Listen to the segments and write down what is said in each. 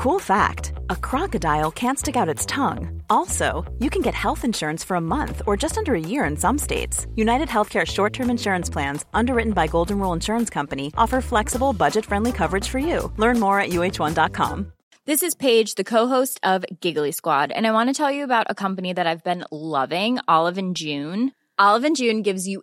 Cool fact a crocodile can't stick out its tongue. Also, you can get health insurance for a month or just under a year in some states. United Healthcare short term insurance plans, underwritten by Golden Rule Insurance Company, offer flexible, budget friendly coverage for you. Learn more at uh1.com. This is Paige, the co-host of Giggly Squad, and I want to tell you about a company that I've been loving, Olive and June. Olive and June gives you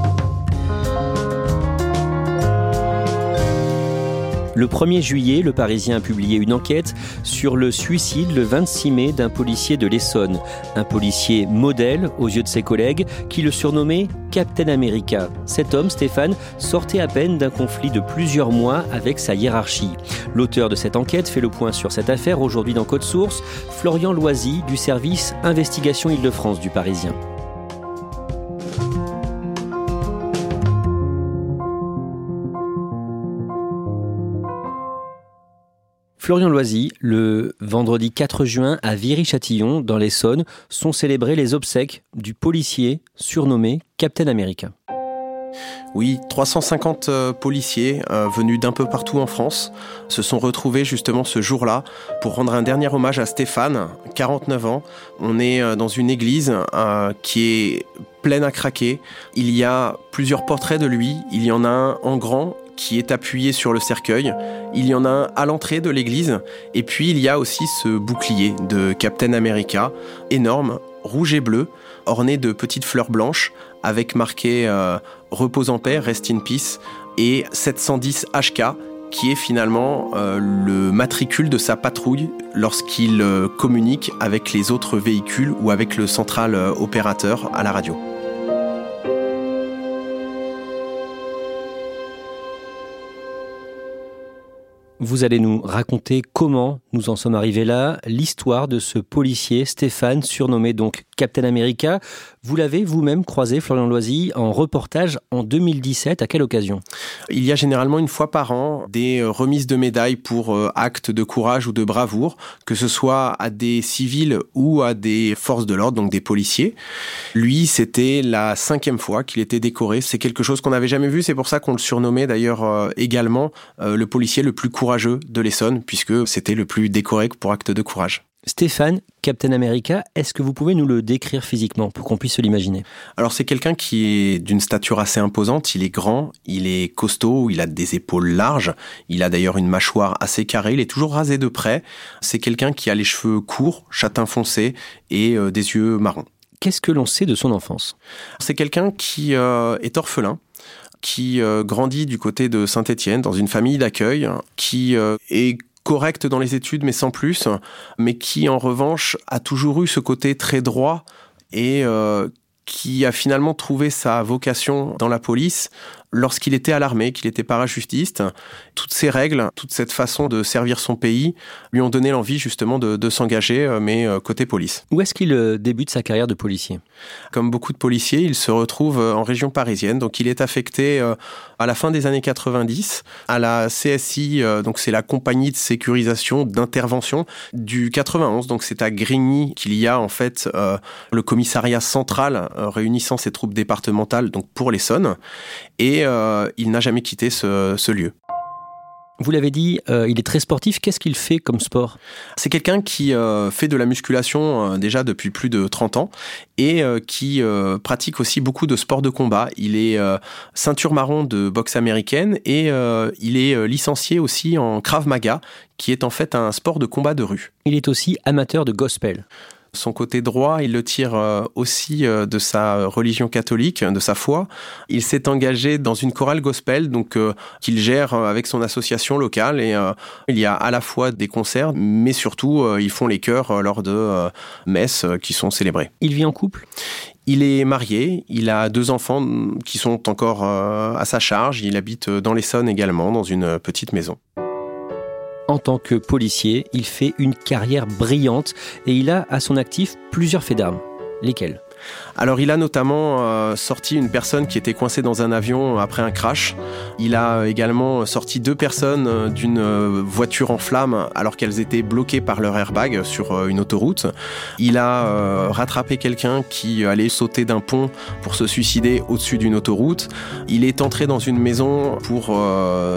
Le 1er juillet, le Parisien a publié une enquête sur le suicide le 26 mai d'un policier de l'Essonne. Un policier modèle aux yeux de ses collègues qui le surnommait Captain America. Cet homme, Stéphane, sortait à peine d'un conflit de plusieurs mois avec sa hiérarchie. L'auteur de cette enquête fait le point sur cette affaire aujourd'hui dans Code Source, Florian Loisy du service Investigation Île-de-France du Parisien. Florian Loisy, le vendredi 4 juin à Viry-Châtillon, dans l'Essonne, sont célébrées les obsèques du policier surnommé Captain America. Oui, 350 euh, policiers euh, venus d'un peu partout en France se sont retrouvés justement ce jour-là pour rendre un dernier hommage à Stéphane, 49 ans. On est euh, dans une église qui est pleine à craquer. Il y a plusieurs portraits de lui. Il y en a un en grand qui est appuyé sur le cercueil. Il y en a un à l'entrée de l'église. Et puis il y a aussi ce bouclier de Captain America, énorme, rouge et bleu, orné de petites fleurs blanches, avec marqué euh, Repose en paix, Rest in Peace, et 710 HK, qui est finalement euh, le matricule de sa patrouille lorsqu'il euh, communique avec les autres véhicules ou avec le central opérateur à la radio. Vous allez nous raconter comment nous en sommes arrivés là, l'histoire de ce policier Stéphane, surnommé donc Captain America. Vous l'avez vous-même croisé, Florian Loisy, en reportage en 2017. À quelle occasion? Il y a généralement une fois par an des euh, remises de médailles pour euh, actes de courage ou de bravoure, que ce soit à des civils ou à des forces de l'ordre, donc des policiers. Lui, c'était la cinquième fois qu'il était décoré. C'est quelque chose qu'on n'avait jamais vu. C'est pour ça qu'on le surnommait d'ailleurs euh, également le policier le plus courageux de l'Essonne, puisque c'était le plus décoré pour acte de courage. Stéphane, Captain America, est-ce que vous pouvez nous le décrire physiquement pour qu'on puisse se l'imaginer? Alors c'est quelqu'un qui est d'une stature assez imposante, il est grand, il est costaud, il a des épaules larges, il a d'ailleurs une mâchoire assez carrée, il est toujours rasé de près, c'est quelqu'un qui a les cheveux courts, châtain foncé et euh, des yeux marrons. Qu'est-ce que l'on sait de son enfance? C'est quelqu'un qui euh, est orphelin, qui euh, grandit du côté de Saint-Étienne dans une famille d'accueil, qui est correct dans les études, mais sans plus, mais qui en revanche a toujours eu ce côté très droit et euh, qui a finalement trouvé sa vocation dans la police lorsqu'il était à l'armée, qu'il était parachutiste, toutes ces règles, toute cette façon de servir son pays lui ont donné l'envie justement de, s'engager, euh, mais euh, côté police. Où est-ce qu'il euh, débute sa carrière de policier? Comme beaucoup de policiers, il se retrouve en région parisienne, donc il est affecté à la fin des années 90 à la CSI, donc c'est la compagnie de sécurisation d'intervention du 91, donc c'est à Grigny qu'il y a en fait le commissariat central réunissant ses troupes départementales donc pour l'Essonne. Et euh, il n'a jamais quitté ce, lieu. Vous l'avez dit, euh, il est très sportif. Qu'est-ce qu'il fait comme sport? C'est quelqu'un qui euh, fait de la musculation déjà depuis plus de 30 ans et qui pratique aussi beaucoup de sports de combat. Il est ceinture marron de boxe américaine et il est licencié aussi en Krav Maga, qui est en fait un sport de combat de rue. Il est aussi amateur de gospel. Son côté droit, il le tire euh, aussi euh, de sa religion catholique, de sa foi. Il s'est engagé dans une chorale gospel, donc euh, qu'il gère avec son association locale. Et il y a à la fois des concerts, mais surtout ils font les chœurs lors de messes qui sont célébrées. Il vit en couple? Il est marié, il a deux enfants qui sont encore à sa charge, il habite dans l'Essonne également, dans une petite maison en tant que policier, il fait une carrière brillante et il a à son actif plusieurs faits d'armes. Lesquels? Alors il a notamment euh, sorti une personne qui était coincée dans un avion après un crash. Il a également sorti deux personnes euh, d'une euh, voiture en flammes alors qu'elles étaient bloquées par leur airbag sur une autoroute. Il a rattrapé quelqu'un qui allait sauter d'un pont pour se suicider au-dessus d'une autoroute. Il est entré dans une maison pour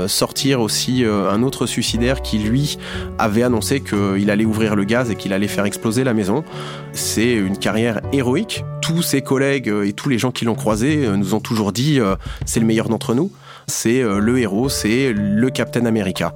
sortir aussi un autre suicidaire qui lui avait annoncé qu'il allait ouvrir le gaz et qu'il allait faire exploser la maison. C'est une carrière héroïque tous ses collègues euh, et tous les gens qui l'ont croisé euh, nous ont toujours dit euh, c'est le meilleur d'entre nous. C'est le héros, c'est le Captain America.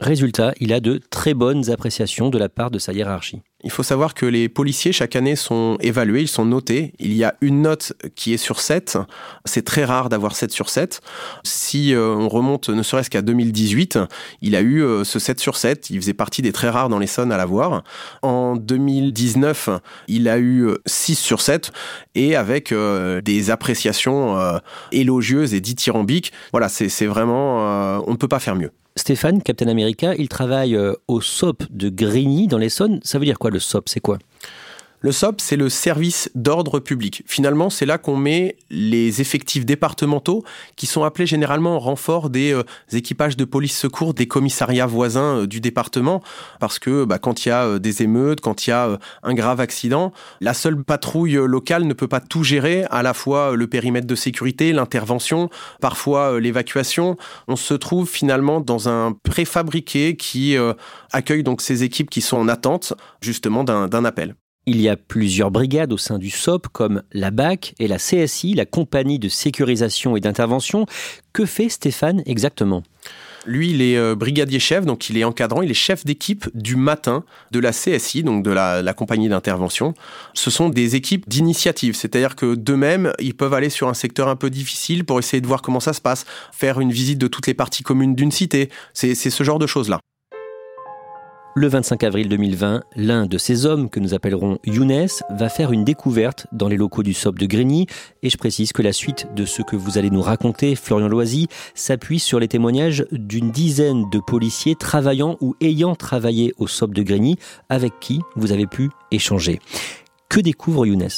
Résultat, il a de très bonnes appréciations de la part de sa hiérarchie. Il faut savoir que les policiers, chaque année, sont évalués, ils sont notés. Il y a une note qui est sur 7. C'est très rare d'avoir 7 sur 7. Si euh, on remonte ne serait-ce qu'à 2018, il a eu euh, ce 7 sur 7. Il faisait partie des très rares dans l'Essonne à l'avoir. En 2019, il a eu 6 euh, sur 7 et avec des appréciations élogieuses et dithyrambiques. Voilà, c'est vraiment... on ne peut pas faire mieux. Stéphane, Captain America, il travaille au SOP de Grigny dans l'Essonne. Ça veut dire quoi le SOP C'est quoi? Le SOP, c'est le service d'ordre public. Finalement, c'est là qu'on met les effectifs départementaux qui sont appelés généralement en renfort des euh, équipages de police secours des commissariats voisins euh, du département. Parce que bah, quand il y a euh, des émeutes, quand il y a un grave accident, la seule patrouille locale ne peut pas tout gérer, à la fois le périmètre de sécurité, l'intervention, parfois l'évacuation. On se trouve finalement dans un préfabriqué qui accueille donc ces équipes qui sont en attente justement d'un appel. Il y a plusieurs brigades au sein du SOP comme la BAC et la CSI, la compagnie de sécurisation et d'intervention. Que fait Stéphane exactement? Lui, il est euh, brigadier chef, donc il est encadrant, il est chef d'équipe du matin de la CSI, donc de la, la compagnie d'intervention. Ce sont des équipes d'initiative, c'est-à-dire que d'eux-mêmes, ils peuvent aller sur un secteur un peu difficile pour essayer de voir comment ça se passe, faire une visite de toutes les parties communes d'une cité. C'est ce genre de choses-là. Le 25 avril 2020, l'un de ces hommes que nous appellerons Younes va faire une découverte dans les locaux du SOP de Grigny et je précise que la suite de ce que vous allez nous raconter, Florian Loisy, s'appuie sur les témoignages d'une dizaine de policiers travaillant ou ayant travaillé au SOP de Grigny avec qui vous avez pu échanger. Que découvre Younes?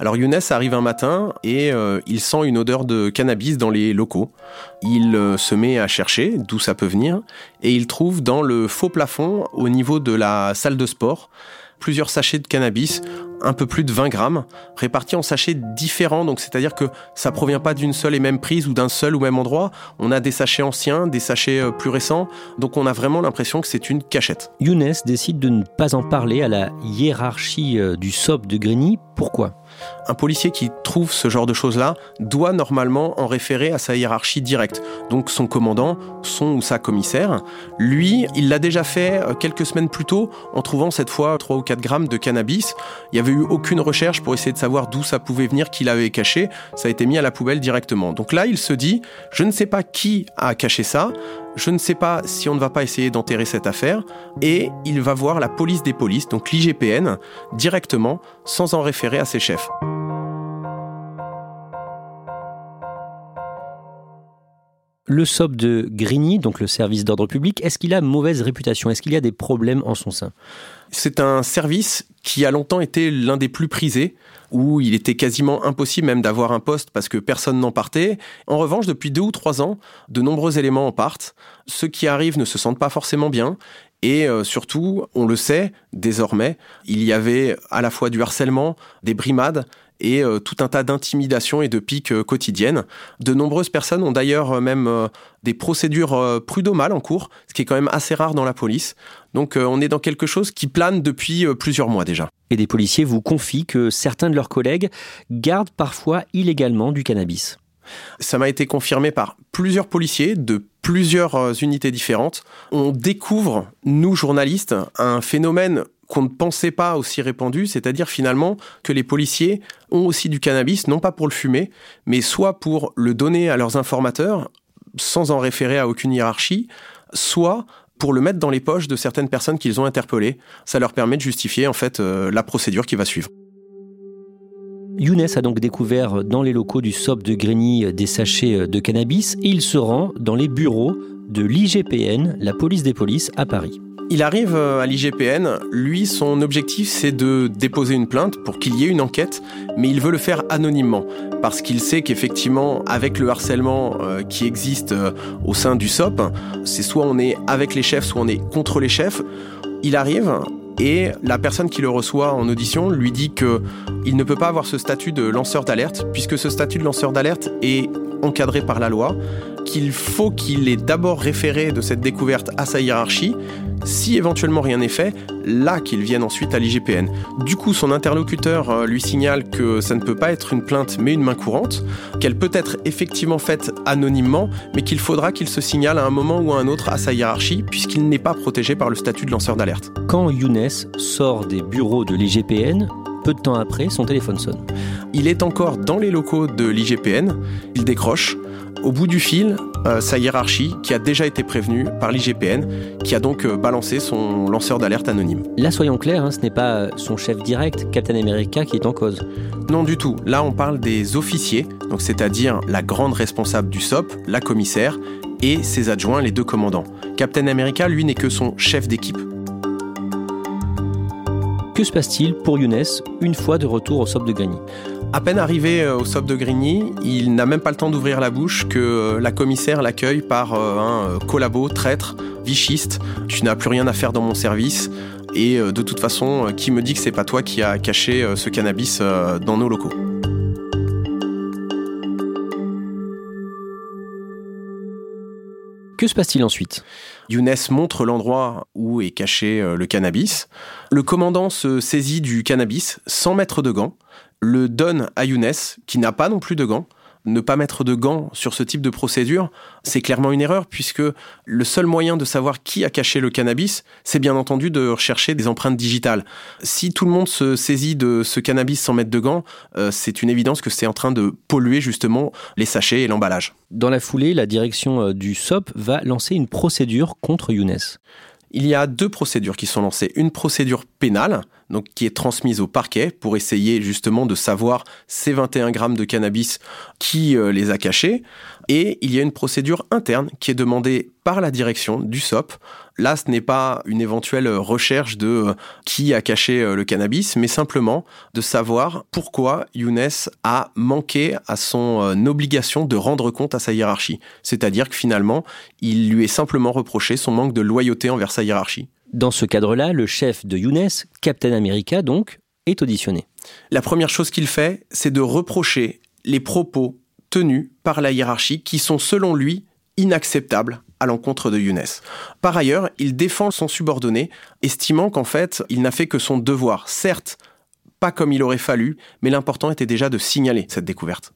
Alors Younes arrive un matin et euh, il sent une odeur de cannabis dans les locaux. Il euh, se met à chercher d'où ça peut venir et il trouve dans le faux plafond au niveau de la salle de sport plusieurs sachets de cannabis, un peu plus de 20 grammes, répartis en sachets différents. Donc, c'est-à-dire que ça provient pas d'une seule et même prise ou d'un seul ou même endroit. On a des sachets anciens, des sachets euh, plus récents. Donc, on a vraiment l'impression que c'est une cachette. Younes décide de ne pas en parler à la hiérarchie euh, du SOP de Grigny. Pourquoi? Un policier qui trouve ce genre de choses-là doit normalement en référer à sa hiérarchie directe. Donc son commandant, son ou sa commissaire. Lui, il l'a déjà fait euh, quelques semaines plus tôt en trouvant cette fois 3 ou 4 grammes de cannabis. Il n'y avait eu aucune recherche pour essayer de savoir d'où ça pouvait venir, qui l'avait caché. Ça a été mis à la poubelle directement. Donc là, il se dit, je ne sais pas qui a caché ça, je ne sais pas si on ne va pas essayer d'enterrer cette affaire, et il va voir la police des polices, donc l'IGPN, directement, sans en référer à ses chefs. Le SOP de Grigny, donc le service d'ordre public, est-ce qu'il a mauvaise réputation? Est-ce qu'il y a des problèmes en son sein? C'est un service qui a longtemps été l'un des plus prisés, où il était quasiment impossible même d'avoir un poste parce que personne n'en partait. En revanche, depuis deux ou trois ans, de nombreux éléments en partent. Ceux qui arrivent ne se sentent pas forcément bien et euh, surtout, on le sait désormais, il y avait à la fois du harcèlement, des brimades et euh, tout un tas d'intimidations et de piques euh, quotidiennes. De nombreuses personnes ont d'ailleurs même des procédures prud'homales en cours, ce qui est quand même assez rare dans la police. Donc on est dans quelque chose qui plane depuis plusieurs mois déjà. Et des policiers vous confient que certains de leurs collègues gardent parfois illégalement du cannabis. Ça m'a été confirmé par plusieurs policiers de plusieurs euh, unités différentes. On découvre, nous journalistes, un phénomène qu'on ne pensait pas aussi répandu, c'est-à-dire finalement que les policiers ont aussi du cannabis, non pas pour le fumer, mais soit pour le donner à leurs informateurs, sans en référer à aucune hiérarchie, soit pour le mettre dans les poches de certaines personnes qu'ils ont interpellées. Ça leur permet de justifier en fait euh, la procédure qui va suivre. Younes a donc découvert dans les locaux du SOP de Grigny des sachets de cannabis et il se rend dans les bureaux de l'IGPN, la police des polices, à Paris. Il arrive euh, à l'IGPN, lui son objectif c'est de déposer une plainte pour qu'il y ait une enquête, mais il veut le faire anonymement, parce qu'il sait qu'effectivement avec le harcèlement euh, qui existe euh, au sein du SOP, c'est soit on est avec les chefs, soit on est contre les chefs. Il arrive, et la personne qui le reçoit en audition lui dit que il ne peut pas avoir ce statut de lanceur d'alerte puisque ce statut de lanceur d'alerte est encadré par la loi, qu'il faut qu'il ait d'abord référé de cette découverte à sa hiérarchie, si éventuellement rien n'est fait, là qu'il vienne ensuite à l'IGPN. Du coup, son interlocuteur euh, lui signale que ça ne peut pas être une plainte mais une main courante, qu'elle peut être effectivement faite anonymement, mais qu'il faudra qu'il se signale à un moment ou à un autre à sa hiérarchie, puisqu'il n'est pas protégé par le statut de lanceur d'alerte. Quand Younes sort des bureaux de l'IGPN, peu de temps après, son téléphone sonne. Il est encore dans les locaux de l'IGPN, il décroche, au bout du fil, euh, sa hiérarchie, qui a déjà été prévenue par l'IGPN, qui a donc euh, balancé son lanceur d'alerte anonyme. Là, soyons clairs, hein, ce n'est pas euh, son chef direct, Captain America, qui est en cause. Non du tout. Là, on parle des officiers, donc c'est-à-dire la grande responsable du SOP, la commissaire, et ses adjoints, les deux commandants. Captain America, lui, n'est que son chef d'équipe. Que se passe-t-il pour Younes une fois de retour au SOP de Grigny à peine arrivé euh, au SOP de Grigny, il n'a même pas le temps d'ouvrir la bouche que euh, la commissaire l'accueille par euh, un collabo, traître, vichiste. Tu n'as plus rien à faire dans mon service. Et de toute façon, qui me dit que c'est pas toi qui as caché ce cannabis dans nos locaux Que se passe-t-il ensuite? Younes montre l'endroit où est caché le cannabis. Le commandant se saisit du cannabis sans mettre de gants le donne à Younes, qui n'a pas non plus de gants. Ne pas mettre de gants sur ce type de procédure, c'est clairement une erreur, puisque le seul moyen de savoir qui a caché le cannabis, c'est bien entendu de rechercher des empreintes digitales. Si tout le monde se saisit de ce cannabis sans mettre de gants, euh, c'est une évidence que c'est en train de polluer justement les sachets et l'emballage. Dans la foulée, la direction euh, du SOP va lancer une procédure contre Younes il y a deux procédures qui sont lancées. Une procédure pénale, donc qui est transmise au parquet pour essayer justement de savoir ces 21 grammes de cannabis qui euh, les a cachés. Et il y a une procédure interne qui est demandée par la direction du SOP. Là, ce n'est pas une éventuelle recherche de euh, qui a caché euh, le cannabis, mais simplement de savoir pourquoi Younes a manqué à son euh, obligation de rendre compte à sa hiérarchie. C'est-à-dire que finalement, il lui est simplement reproché son manque de loyauté envers sa hiérarchie. Dans ce cadre-là, le chef de Younes, Captain America donc, est auditionné. La première chose qu'il fait, c'est de reprocher les propos tenus par la hiérarchie qui sont selon lui inacceptables à l'encontre de Younes. Par ailleurs, il défend son subordonné, estimant qu'en fait, il n'a fait que son devoir. Certes, pas comme il aurait fallu, mais l'important était déjà de signaler cette découverte.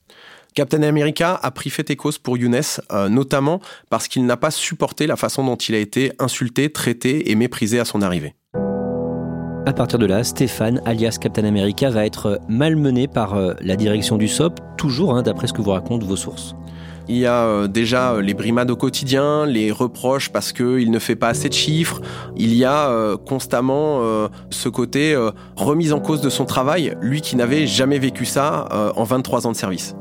Captain America a pris fait et cause pour Younes, euh, notamment parce qu'il n'a pas supporté la façon dont il a été insulté, traité et méprisé à son arrivée. À partir de là, Stéphane, alias Captain America, va être malmené par euh, la direction du SOP, toujours hein, d'après ce que vous racontent vos sources. Il y a euh, déjà euh, les brimades au quotidien, les reproches parce qu'il ne fait pas assez de chiffres. Il y a constamment ce côté remise en cause de son travail, lui qui n'avait jamais vécu ça en 23 ans de service.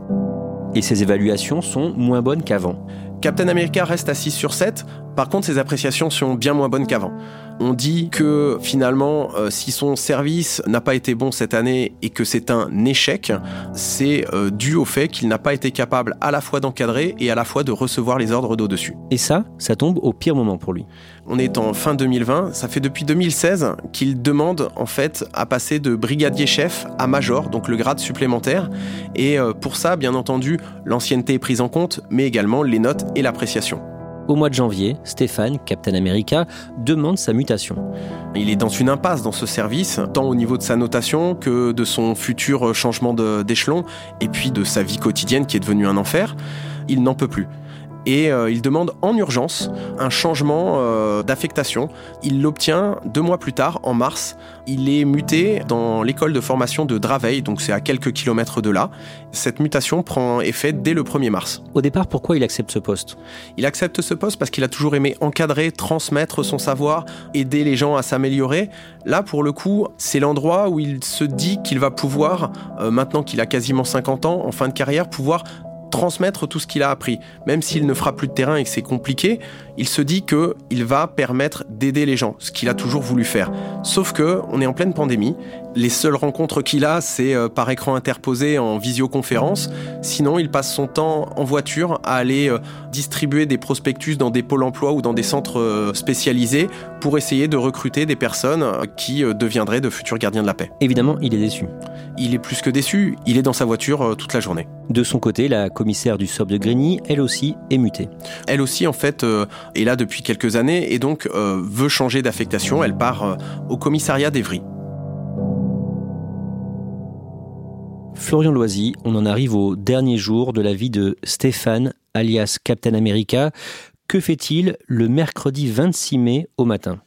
Et ses évaluations sont moins bonnes qu'avant. Captain America reste à 6 sur 7, par contre ses appréciations sont bien moins bonnes qu'avant. On dit que finalement, euh, si son service n'a pas été bon cette année et que c'est un échec, c'est euh, dû au fait qu'il n'a pas été capable à la fois d'encadrer et à la fois de recevoir les ordres d'au-dessus. Et ça, ça tombe au pire moment pour lui. On est en fin 2020, ça fait depuis 2016 qu'il demande en fait à passer de brigadier chef à major, donc le grade supplémentaire. Et euh, pour ça, bien entendu, l'ancienneté est prise en compte, mais également les notes et l'appréciation. Au mois de janvier, Stéphane, Captain America, demande sa mutation. Il est dans une impasse dans ce service, tant au niveau de sa notation que de son futur changement d'échelon, et puis de sa vie quotidienne qui est devenue un enfer. Il n'en peut plus et euh, il demande en urgence un changement euh, d'affectation. Il l'obtient deux mois plus tard, en mars. Il est muté dans l'école de formation de Draveil, donc c'est à quelques kilomètres de là. Cette mutation prend effet dès le 1er mars. Au départ, pourquoi il accepte ce poste? Il accepte ce poste parce qu'il a toujours aimé encadrer, transmettre son savoir, aider les gens à s'améliorer. Là, pour le coup, c'est l'endroit où il se dit qu'il va pouvoir, euh, maintenant qu'il a quasiment 50 ans, en fin de carrière, pouvoir transmettre tout ce qu'il a appris. Même s'il ne fera plus de terrain et que c'est compliqué, il se dit que il va permettre d'aider les gens, ce qu'il a toujours voulu faire. Sauf que on est en pleine pandémie. Les seules rencontres qu'il a, c'est euh, par écran interposé en visioconférence. Sinon, il passe son temps en voiture à aller euh, distribuer des prospectus dans des pôles emploi ou dans des centres euh, spécialisés pour essayer de recruter des personnes qui deviendraient de futurs gardiens de la paix. Évidemment, il est déçu. Il est plus que déçu. Il est dans sa voiture toute la journée. De son côté, la commissaire du SOP de Grigny, elle aussi, est mutée. Elle aussi, en fait, est là depuis quelques années et donc veut changer d'affectation. Elle part au commissariat d'Evry. Florian Loisy, on en arrive au dernier jour de la vie de Stéphane, alias Captain America. Que fait-il le mercredi 26 mai au matin?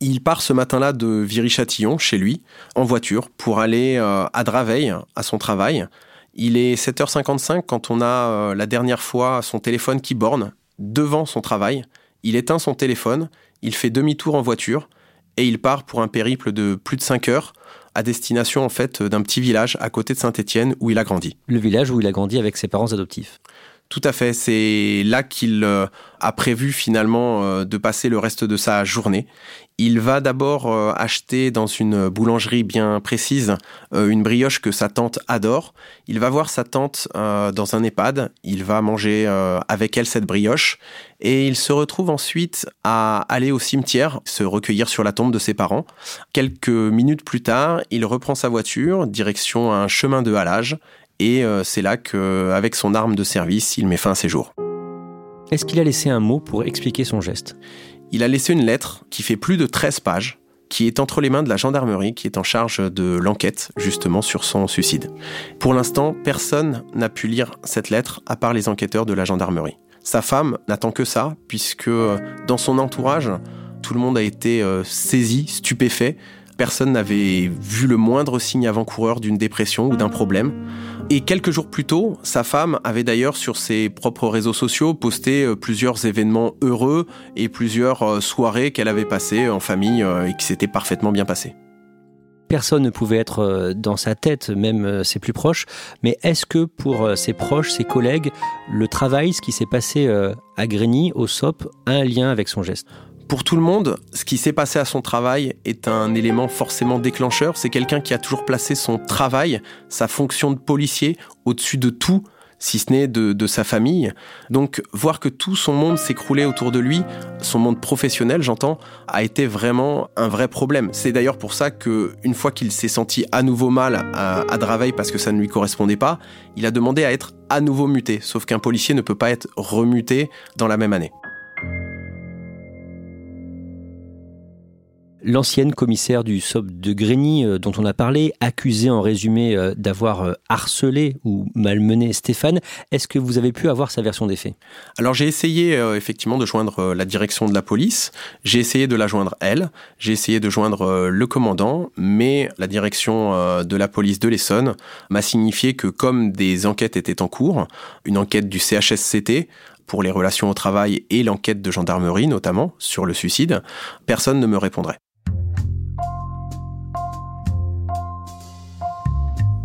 Il part ce matin-là de Viry-Châtillon, chez lui, en voiture, pour aller euh, à Draveil, à son travail. Il est 7h55 quand on a euh, la dernière fois son téléphone qui borne devant son travail. Il éteint son téléphone, il fait demi-tour en voiture et il part pour un périple de plus de 5 heures à destination en fait d'un petit village à côté de Saint-Étienne où il a grandi. Le village où il a grandi avec ses parents adoptifs. Tout à fait, c'est là qu'il euh, a prévu finalement euh, de passer le reste de sa journée. Il va d'abord euh, acheter dans une boulangerie bien précise une brioche que sa tante adore. Il va voir sa tante dans un EHPAD. Il va manger avec elle cette brioche. Et il se retrouve ensuite à aller au cimetière, se recueillir sur la tombe de ses parents. Quelques minutes plus tard, il reprend sa voiture, direction un chemin de halage. Et c'est là qu'avec son arme de service, il met fin à ses jours. Est-ce qu'il a laissé un mot pour expliquer son geste? Il a laissé une lettre qui fait plus de 13 pages, qui est entre les mains de la gendarmerie qui est en charge de l'enquête justement sur son suicide. Pour l'instant, personne n'a pu lire cette lettre à part les enquêteurs de la gendarmerie. Sa femme n'attend que ça, puisque euh, dans son entourage, tout le monde a été euh, saisi, stupéfait. Personne n'avait vu le moindre signe avant-coureur d'une dépression ou d'un problème. Et quelques jours plus tôt, sa femme avait d'ailleurs sur ses propres réseaux sociaux posté euh, plusieurs événements heureux et plusieurs euh, soirées qu'elle avait passées en famille euh, et qui s'étaient parfaitement bien passées. Personne ne pouvait être dans sa tête, même ses plus proches, mais est-ce que pour ses proches, ses collègues, le travail, ce qui s'est passé à Grigny, au SOP, a un lien avec son geste? Pour tout le monde, ce qui s'est passé à son travail est un élément forcément déclencheur. C'est quelqu'un qui a toujours placé son travail, sa fonction de policier, au-dessus de tout, si ce n'est de, sa famille. Donc voir que tout son monde s'écroulait autour de lui, son monde professionnel j'entends, a été vraiment un vrai problème. C'est d'ailleurs pour ça que une fois qu'il s'est senti à nouveau mal à, à Draveil parce que ça ne lui correspondait pas, il a demandé à être à nouveau muté. Sauf qu'un policier ne peut pas être remuté dans la même année. L'ancienne commissaire du SOP de Grigny, euh, dont on a parlé, accusée en résumé euh, d'avoir euh, harcelé ou malmené Stéphane, est-ce que vous avez pu avoir sa version des faits? Alors j'ai essayé effectivement de joindre la direction de la police, j'ai essayé de la joindre elle, j'ai essayé de joindre le commandant, mais la direction de la police de l'Essonne m'a signifié que comme des enquêtes étaient en cours, une enquête du CHSCT, pour les relations au travail et l'enquête de gendarmerie notamment sur le suicide, personne ne me répondrait.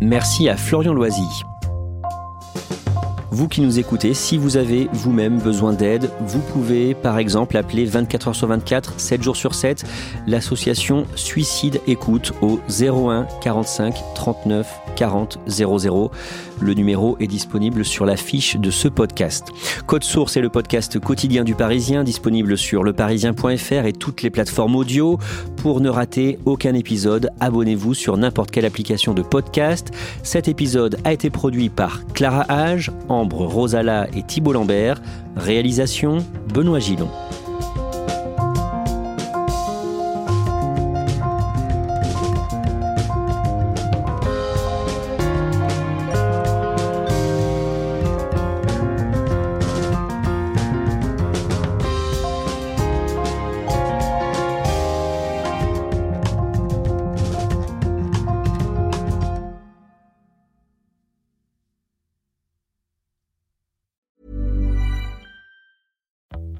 Merci à Florian Loisy. Vous qui nous écoutez, si vous avez vous-même besoin d'aide, vous pouvez par exemple appeler 24 h sur 24, 7 jours sur 7, l'association Suicide Écoute au 01 45 39 40 00. Le numéro est disponible sur la fiche de ce podcast. Code Source est le podcast quotidien du Parisien, disponible sur leparisien.fr et toutes les plateformes audio. Pour ne rater aucun épisode, abonnez-vous sur n'importe quelle application de podcast. Cet épisode a été produit par Clara Hage, Ambre Rosala et Thibault Lambert. Réalisation Benoît Gillon.